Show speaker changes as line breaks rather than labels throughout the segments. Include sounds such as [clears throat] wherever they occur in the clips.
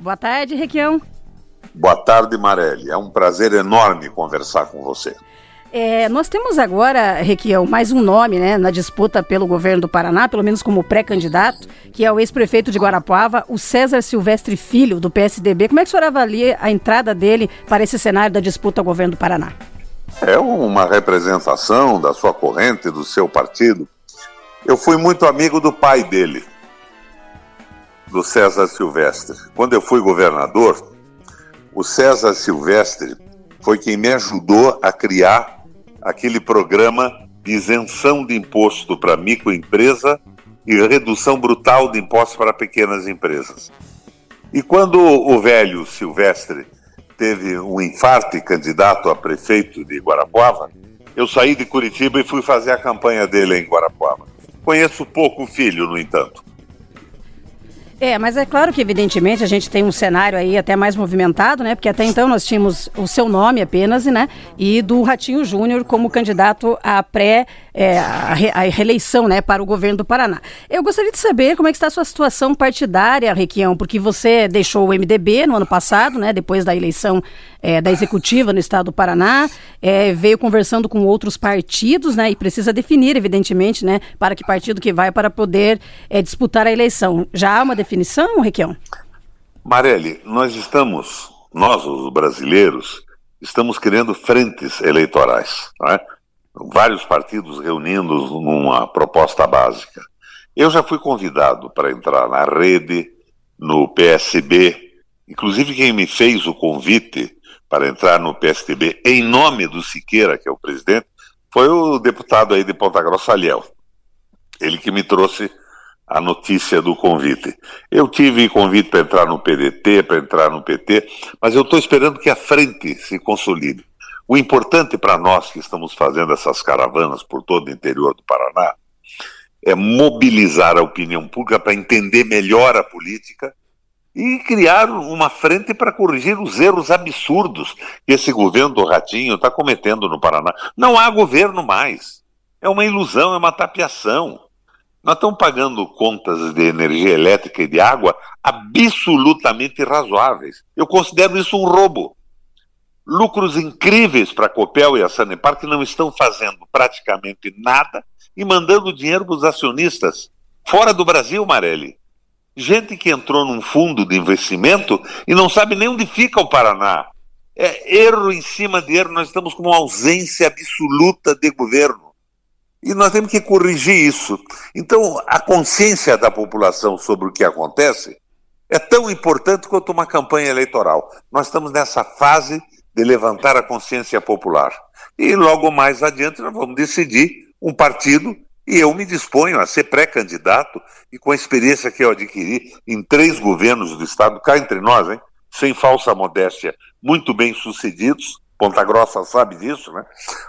Boa tarde, Requião.
Boa tarde, Marelli. É um prazer enorme conversar com você.
É, nós temos agora, Requião, mais um nome né, na disputa pelo governo do Paraná, pelo menos como pré-candidato, que é o ex-prefeito de Guarapuava, o César Silvestre Filho, do PSDB. Como é que o senhor avalia a entrada dele para esse cenário da disputa ao governo do Paraná?
É uma representação da sua corrente, do seu partido. Eu fui muito amigo do pai dele, do César Silvestre. Quando eu fui governador, o César Silvestre foi quem me ajudou a criar aquele programa de isenção de imposto para microempresa e redução brutal de impostos para pequenas empresas. E quando o velho Silvestre teve um infarto candidato a prefeito de Guarapuava, eu saí de Curitiba e fui fazer a campanha dele em Guarapuava. Conheço pouco o filho, no entanto.
É, mas é claro que, evidentemente, a gente tem um cenário aí até mais movimentado, né? Porque até então nós tínhamos o seu nome apenas, né? E do Ratinho Júnior como candidato à pré é, a, re, a, reeleição né, para o governo do Paraná. Eu gostaria de saber como é que está a sua situação partidária, Requião, porque você deixou o MDB no ano passado, né, depois da eleição é, da executiva no estado do Paraná, é, veio conversando com outros partidos, né, e precisa definir, evidentemente, né, para que partido que vai para poder é, disputar a eleição. Já há uma definição, Requião?
Marelli, nós estamos, nós os brasileiros, estamos criando frentes eleitorais, não é? vários partidos reunindo numa proposta básica. Eu já fui convidado para entrar na rede, no PSB, inclusive quem me fez o convite para entrar no PSDB em nome do Siqueira, que é o presidente, foi o deputado aí de Ponta Grossa, Aliel. Ele que me trouxe a notícia do convite. Eu tive convite para entrar no PDT, para entrar no PT, mas eu estou esperando que a frente se consolide. O importante para nós que estamos fazendo essas caravanas por todo o interior do Paraná é mobilizar a opinião pública para entender melhor a política e criar uma frente para corrigir os erros absurdos que esse governo do Ratinho está cometendo no Paraná. Não há governo mais. É uma ilusão, é uma tapiação. Nós estamos pagando contas de energia elétrica e de água absolutamente razoáveis. Eu considero isso um roubo lucros incríveis para a Copel e a Sanepar que não estão fazendo praticamente nada e mandando dinheiro para os acionistas fora do Brasil, Marelli. Gente que entrou num fundo de investimento e não sabe nem onde fica o Paraná. É erro em cima de erro, nós estamos com uma ausência absoluta de governo. E nós temos que corrigir isso. Então, a consciência da população sobre o que acontece é tão importante quanto uma campanha eleitoral. Nós estamos nessa fase de levantar a consciência popular. E logo mais adiante nós vamos decidir um partido e eu me disponho a ser pré-candidato e com a experiência que eu adquiri em três governos do Estado, cá entre nós, hein, sem falsa modéstia, muito bem sucedidos, Ponta Grossa sabe disso, né?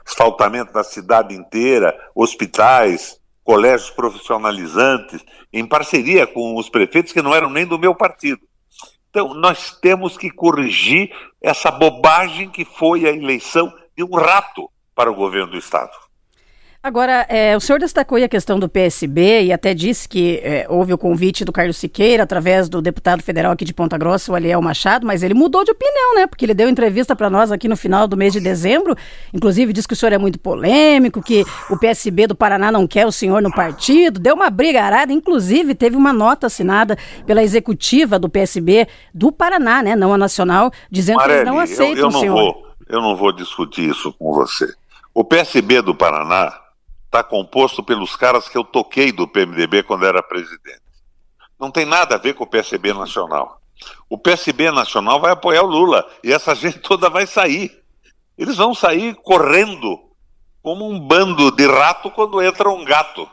Asfaltamento da cidade inteira, hospitais, colégios profissionalizantes, em parceria com os prefeitos que não eram nem do meu partido. Então, nós temos que corrigir essa bobagem que foi a eleição de um rato para o governo do Estado.
Agora, é, o senhor destacou a questão do PSB e até disse que é, houve o convite do Carlos Siqueira através do deputado federal aqui de Ponta Grossa, o Aliel Machado, mas ele mudou de opinião, né? Porque ele deu entrevista para nós aqui no final do mês de dezembro, inclusive disse que o senhor é muito polêmico, que o PSB do Paraná não quer o senhor no partido, deu uma briga arada, inclusive teve uma nota assinada pela executiva do PSB do Paraná, né? Não a nacional, dizendo
Marelli,
que eles não aceitam
eu, eu não
o senhor.
Vou, eu não vou discutir isso com você. O PSB do Paraná está composto pelos caras que eu toquei do PMDB quando era presidente. Não tem nada a ver com o PSB nacional. O PSB nacional vai apoiar o Lula e essa [laughs] gente toda vai sair. Eles vão sair correndo como um bando de rato quando entra um gato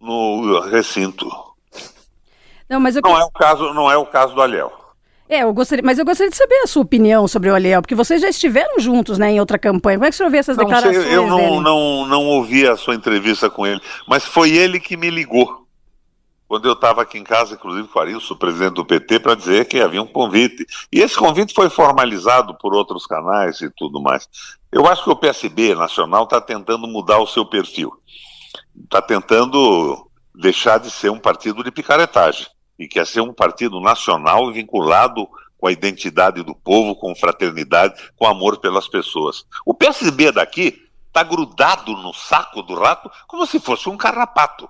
no recinto.
Não, mas eu...
não é o caso, não é o caso do Aliel.
É, eu gostaria, mas eu gostaria de saber a sua opinião sobre o Aliel, porque vocês já estiveram juntos, né, em outra campanha. Como é que o senhor vê essas
não,
declarações
sei, eu não,
dele?
não, não ouvi a sua entrevista com ele, mas foi ele que me ligou. Quando eu estava aqui em casa, inclusive com o Arilson, presidente do PT, para dizer que havia um convite. E esse convite foi formalizado por outros canais e tudo mais. Eu acho que o PSB nacional está tentando mudar o seu perfil. Está tentando deixar de ser um partido de picaretagem e quer ser um partido nacional vinculado com a identidade do povo, com fraternidade, com amor pelas pessoas. O PSB daqui está grudado no saco do rato como se fosse um carrapato.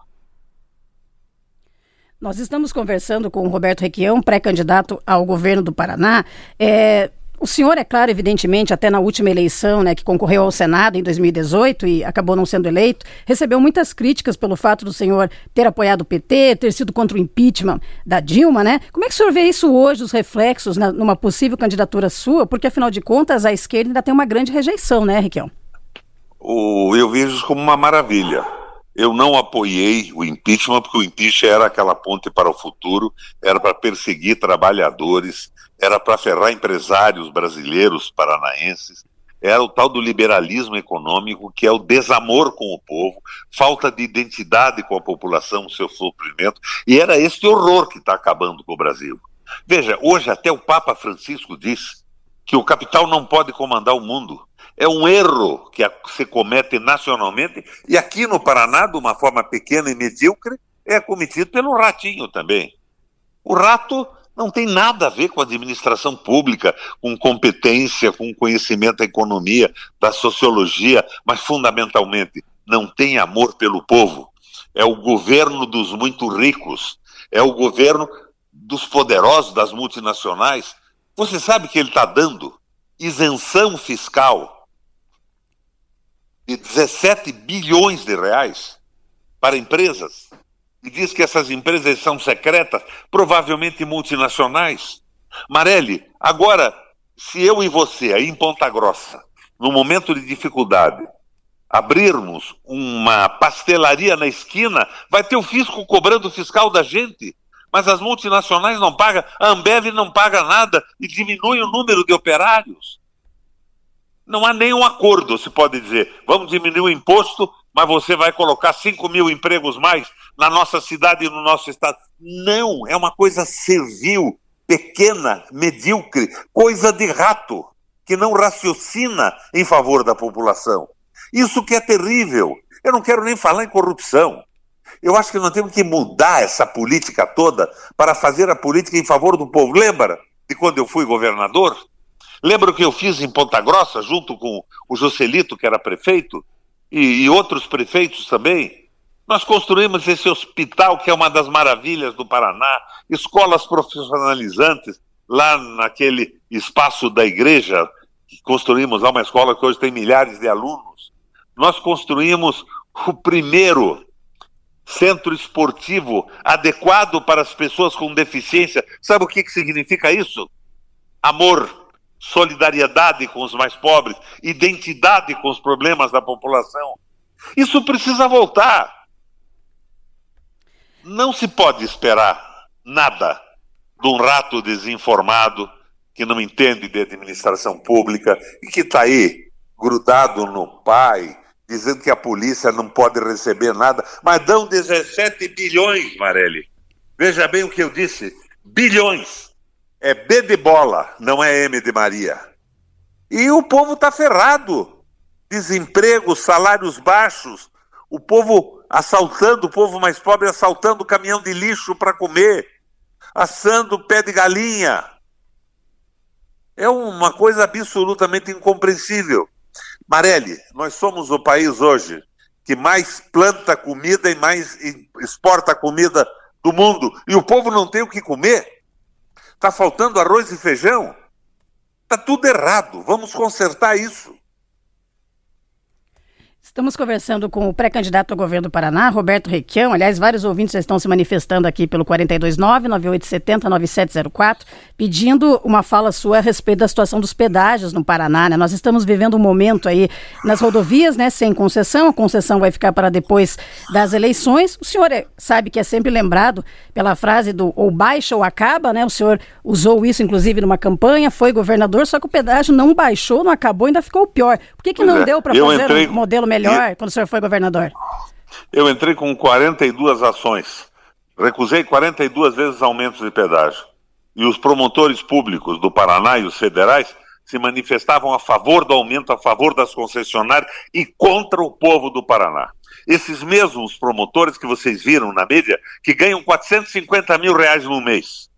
Nós estamos conversando com o Roberto Requião, pré-candidato ao governo do Paraná. É, o senhor, é claro, evidentemente, até na última eleição, né, que concorreu ao Senado em 2018 e acabou não sendo eleito, recebeu muitas críticas pelo fato do senhor ter apoiado o PT, ter sido contra o impeachment da Dilma, né? Como é que o senhor vê isso hoje, os reflexos na, numa possível candidatura sua? Porque, afinal de contas, a esquerda ainda tem uma grande rejeição, né, Requião?
O, eu vejo isso como uma maravilha. Eu não apoiei o impeachment, porque o impeachment era aquela ponte para o futuro, era para perseguir trabalhadores, era para ferrar empresários brasileiros, paranaenses, era o tal do liberalismo econômico, que é o desamor com o povo, falta de identidade com a população, o seu sofrimento, e era este horror que está acabando com o Brasil. Veja, hoje até o Papa Francisco disse que o capital não pode comandar o mundo. É um erro que se comete nacionalmente, e aqui no Paraná, de uma forma pequena e medíocre, é cometido pelo ratinho também. O rato não tem nada a ver com administração pública, com competência, com conhecimento da economia, da sociologia, mas fundamentalmente não tem amor pelo povo. É o governo dos muito ricos, é o governo dos poderosos, das multinacionais. Você sabe que ele está dando isenção fiscal de 17 bilhões de reais para empresas e diz que essas empresas são secretas, provavelmente multinacionais. Marelli, agora, se eu e você aí em Ponta Grossa, no momento de dificuldade, abrirmos uma pastelaria na esquina, vai ter o fisco cobrando o fiscal da gente. Mas as multinacionais não pagam, a Ambev não paga nada e diminui o número de operários. Não há nenhum acordo, se pode dizer. Vamos diminuir o imposto mas você vai colocar 5 mil empregos mais na nossa cidade e no nosso estado. Não, é uma coisa servil, pequena, medíocre, coisa de rato, que não raciocina em favor da população. Isso que é terrível. Eu não quero nem falar em corrupção. Eu acho que nós temos que mudar essa política toda para fazer a política em favor do povo. Lembra de quando eu fui governador? Lembra o que eu fiz em Ponta Grossa, junto com o Joselito, que era prefeito? e, e outros prefeitos também, nós construímos esse hospital que é uma das maravilhas do Paraná, escolas profissionalizantes lá naquele espaço da igreja, construímos lá uma escola que hoje tem milhares de alunos. Nós construímos o primeiro centro esportivo adequado para as pessoas com deficiência. Sabe o que, que significa isso? Amor solidariedade com os mais pobres, identidade com os problemas da população. Isso precisa voltar. Não se pode esperar nada de um rato desinformado que não entende de administração pública e que está aí grudado no pai, dizendo que a polícia não pode receber nada, mas dão 17 bilhões, Marelli. Veja bem o que eu disse: bilhões é B de bola, não é M de Maria. E o povo está ferrado. Desemprego, salários baixos, o povo assaltando, o povo mais pobre assaltando o caminhão de lixo para comer, assando pé de galinha. É uma coisa absolutamente incompreensível. Marelli, nós somos o país hoje que mais planta comida e mais exporta comida do mundo. E o povo não tem o que comer. Está faltando arroz e feijão? Está tudo errado. Vamos consertar isso.
Estamos conversando com o pré-candidato ao governo do Paraná, Roberto Requião. Aliás, vários ouvintes já estão se manifestando aqui pelo 429-9870-9704, pedindo uma fala sua a respeito da situação dos pedágios no Paraná. Né? Nós estamos vivendo um momento aí nas rodovias, né, sem concessão. A concessão vai ficar para depois das eleições. O senhor é, sabe que é sempre lembrado pela frase do ou baixa ou acaba, né? O senhor usou isso, inclusive, numa campanha, foi governador, só que o pedágio não baixou, não acabou, ainda ficou pior. Por que, que não é. deu para fazer entrei... um modelo melhor? Quando o senhor foi governador?
Eu entrei com 42 ações. Recusei 42 vezes aumentos de pedágio. E os promotores públicos do Paraná e os federais se manifestavam a favor do aumento, a favor das concessionárias e contra o povo do Paraná. Esses mesmos promotores que vocês viram na mídia, que ganham 450 mil reais no mês.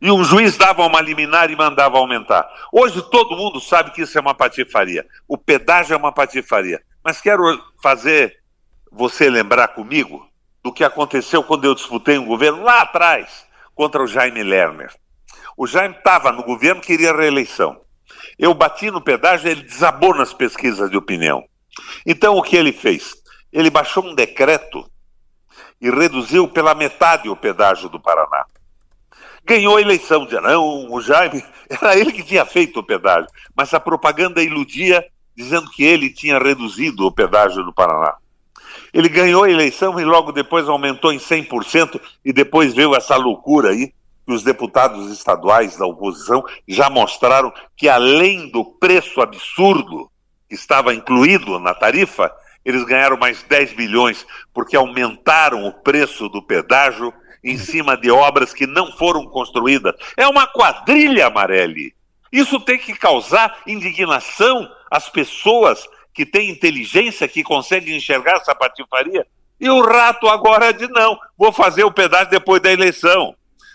E um juiz dava uma liminar e mandava aumentar. Hoje todo mundo sabe que isso é uma patifaria. O pedágio é uma patifaria. Mas quero fazer você lembrar comigo do que aconteceu quando eu disputei um governo lá atrás contra o Jaime Lerner. O Jaime estava no governo, queria reeleição. Eu bati no pedágio, ele desabou nas pesquisas de opinião. Então o que ele fez? Ele baixou um decreto e reduziu pela metade o pedágio do Paraná. Ganhou a eleição, dizia, não, o Jaime, [laughs] era ele que tinha feito o pedágio, mas a propaganda iludia dizendo que ele tinha reduzido o pedágio do Paraná. Ele ganhou a eleição e logo depois aumentou em 100% e depois veio essa loucura aí que os deputados estaduais da oposição já mostraram que além do preço absurdo que estava incluído na tarifa, eles ganharam mais 10 bilhões porque aumentaram o preço do pedágio em cima de obras que não foram construídas. É uma quadrilha, Amarelli. Isso tem que causar indignação às pessoas que têm inteligência, que conseguem enxergar essa patifaria. E o rato agora diz: não, vou fazer o pedágio depois da eleição.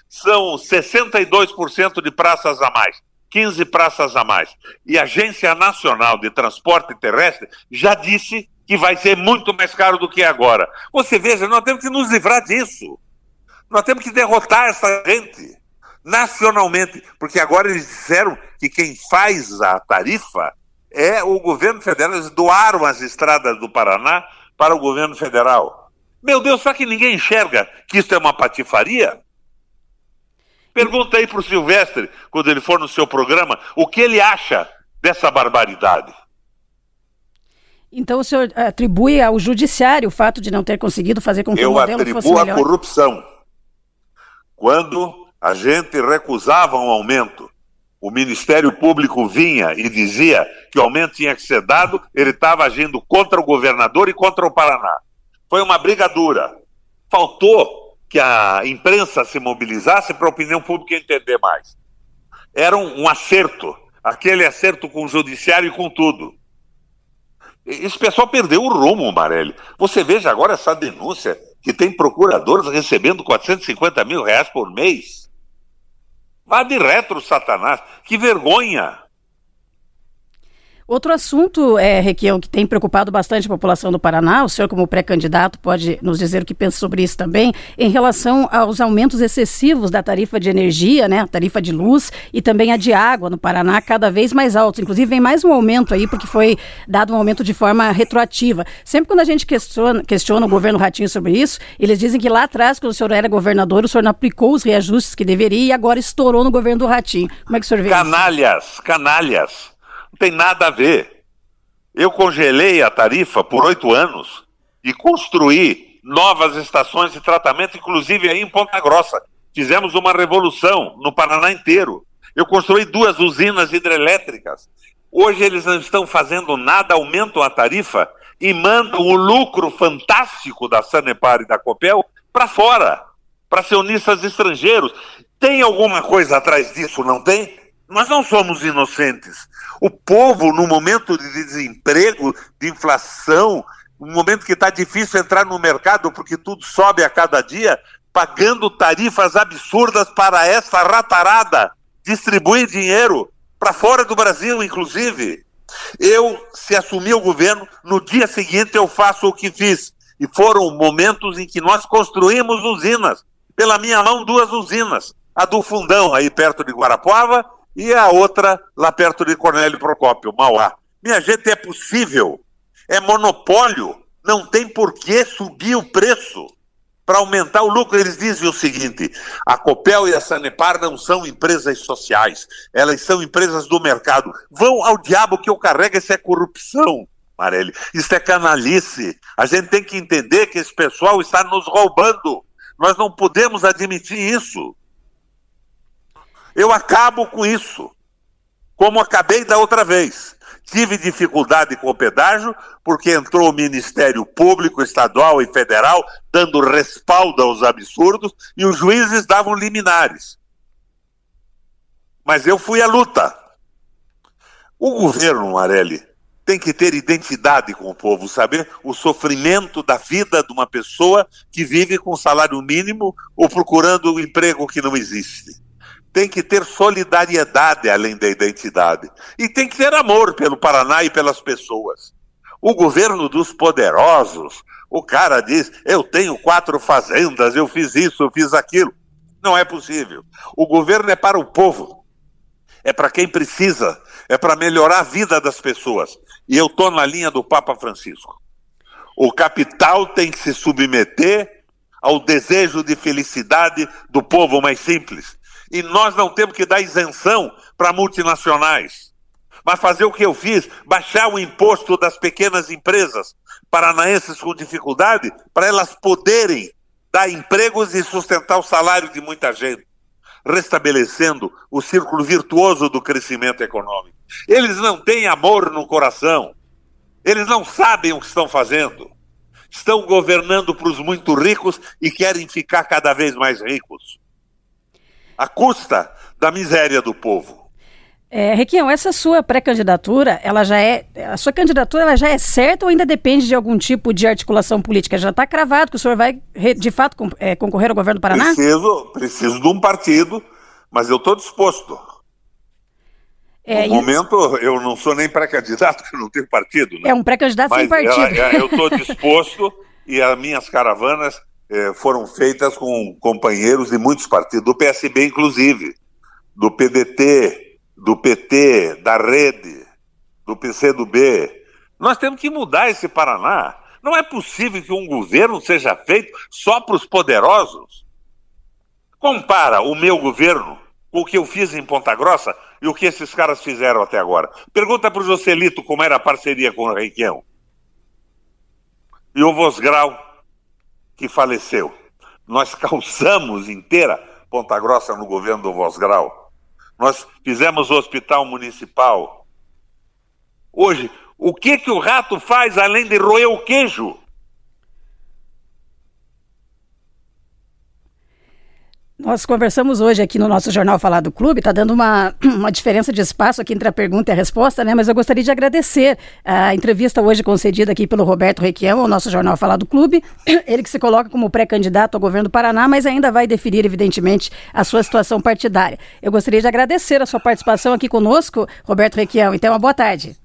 São 62% de praças a mais. 15 praças a mais. E a Agência Nacional de Transporte Terrestre já disse que vai ser muito mais caro do que agora. Você veja, nós temos que nos livrar disso. Nós temos que derrotar essa gente nacionalmente, porque agora eles disseram que quem faz a tarifa é o governo federal. Eles doaram as estradas do Paraná para o governo federal. Meu Deus, será que ninguém enxerga que isso é uma patifaria? Pergunta aí para o Silvestre, quando ele for no seu programa, o que ele acha dessa barbaridade.
Então o senhor atribui ao judiciário o fato de não ter conseguido fazer com que
Eu
o modelo
atribuo
fosse melhor?
a corrupção. Quando a gente recusava um aumento, o Ministério Público vinha e dizia que o aumento tinha que ser dado, ele estava agindo contra o governador e contra o Paraná. Foi uma briga dura. Faltou que a imprensa se mobilizasse para a opinião pública entender mais. Era um, um acerto, aquele acerto com o judiciário e com tudo. Esse pessoal perdeu o rumo, Marelli. Você veja agora essa denúncia que tem procuradores recebendo 450 mil reais por mês. Vá de retro, Satanás. Que vergonha!
Outro assunto, é, Requião, que tem preocupado bastante a população do Paraná, o senhor como pré-candidato pode nos dizer o que pensa sobre isso também, em relação aos aumentos excessivos da tarifa de energia, né, a tarifa de luz e também a de água no Paraná, cada vez mais altos. Inclusive vem mais um aumento aí, porque foi dado um aumento de forma retroativa. Sempre quando a gente questiona, questiona o governo Ratinho sobre isso, eles dizem que lá atrás, quando o senhor era governador, o senhor não aplicou os reajustes que deveria e agora estourou no governo do Ratinho. Como é que o senhor vê
Canalhas,
isso?
canalhas não tem nada a ver. Eu congelei a tarifa por oito anos e construí novas estações de tratamento, inclusive aí em Ponta Grossa. Fizemos uma revolução no Paraná inteiro. Eu construí duas usinas hidrelétricas. Hoje eles não estão fazendo nada, aumentam a tarifa e mandam o lucro fantástico da Sanepar e da Copel para fora, para acionistas estrangeiros. Tem alguma coisa atrás disso, não tem? Nós não somos inocentes. O povo, no momento de desemprego, de inflação, um momento que está difícil entrar no mercado porque tudo sobe a cada dia, pagando tarifas absurdas para essa ratarada, distribuir dinheiro para fora do Brasil, inclusive. Eu, se assumir o governo, no dia seguinte eu faço o que fiz. E foram momentos em que nós construímos usinas. Pela minha mão, duas usinas. A do Fundão, aí perto de Guarapuava, e a outra lá perto de Cornélio Procópio, Mauá. Minha gente, é possível. É monopólio. Não tem por que subir o preço para aumentar o lucro. Eles dizem o seguinte: a Copel e a Sanepar não são empresas sociais, elas são empresas do mercado. Vão ao diabo que eu carrego, isso é corrupção. Marelli, isso é canalice. A gente tem que entender que esse pessoal está nos roubando. Nós não podemos admitir isso. Eu acabo com isso, como acabei da outra vez. Tive dificuldade com o pedágio, porque entrou o Ministério Público Estadual e Federal dando respaldo aos absurdos e os juízes davam liminares. Mas eu fui à luta. O governo, Marelli, tem que ter identidade com o povo, saber o sofrimento da vida de uma pessoa que vive com salário mínimo ou procurando um emprego que não existe tem que ter solidariedade além da identidade. E tem que ter amor pelo Paraná e pelas pessoas. O governo dos poderosos, o cara diz: eu tenho quatro fazendas, eu fiz isso, eu fiz aquilo. Não é possível. O governo é para o povo, é para quem precisa, é para melhorar a vida das pessoas. E eu estou na linha do Papa Francisco. O capital tem que se submeter ao desejo de felicidade do povo mais simples. E nós não temos que dar isenção para multinacionais. Mas fazer o que eu fiz, baixar o imposto das pequenas empresas paranaenses com dificuldade, para elas poderem dar empregos e sustentar o salário de muita gente, restabelecendo o círculo virtuoso do crescimento econômico. Eles não têm amor no coração, eles não sabem o que estão fazendo. Estão governando para os muito ricos e querem ficar cada vez mais ricos à custa da miséria do povo.
É, Requião, essa sua pré-candidatura, ela já é. A sua candidatura ela já é certa ou ainda depende de algum tipo de articulação política? Já está cravado que o senhor vai, de fato, é, concorrer ao governo do Paraná?
Preciso, preciso de um partido, mas eu estou disposto. É, no momento, eu não sou nem pré-candidato, [laughs] porque não tenho partido. Né?
É um pré-candidato sem partido.
É, eu estou disposto [laughs] e as minhas caravanas eh, foram feitas com companheiros de muitos partidos, do PSB inclusive, do PDT, do PT, da Rede, do PCdoB. Nós temos que mudar esse Paraná. Não é possível que um governo seja feito só para os poderosos. Compara o meu governo com o que eu fiz em Ponta Grossa e o que esses caras fizeram até agora. Pergunta para o Joselito como era a parceria com o Requião. E o Vosgrau que faleceu. Nós [laughs] calçamos inteira Ponta Grossa no governo do Vosgrau. Nós fizemos o hospital municipal. Hoje, o que que o rato faz além de roer o queijo?
Nós conversamos hoje aqui no nosso Jornal Falar do Clube, está dando uma, [clears throat] uma diferença de espaço aqui entre a pergunta e a resposta, né? Mas eu gostaria de agradecer a entrevista hoje concedida aqui pelo Roberto Requião ao nosso Jornal Falar do Clube. [clears throat] Ele que se coloca como pré-candidato ao governo do Paraná, mas ainda vai definir, evidentemente, a sua situação partidária. Eu gostaria de agradecer a sua participação aqui conosco, Roberto Requião. Então, uma boa tarde.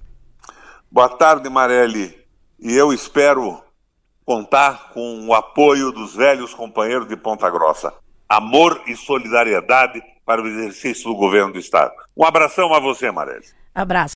Boa tarde, Marelli. E eu espero contar com o apoio dos velhos companheiros de Ponta Grossa amor e solidariedade para o exercício do governo do Estado. Um abração a você, Marés.
Abraço.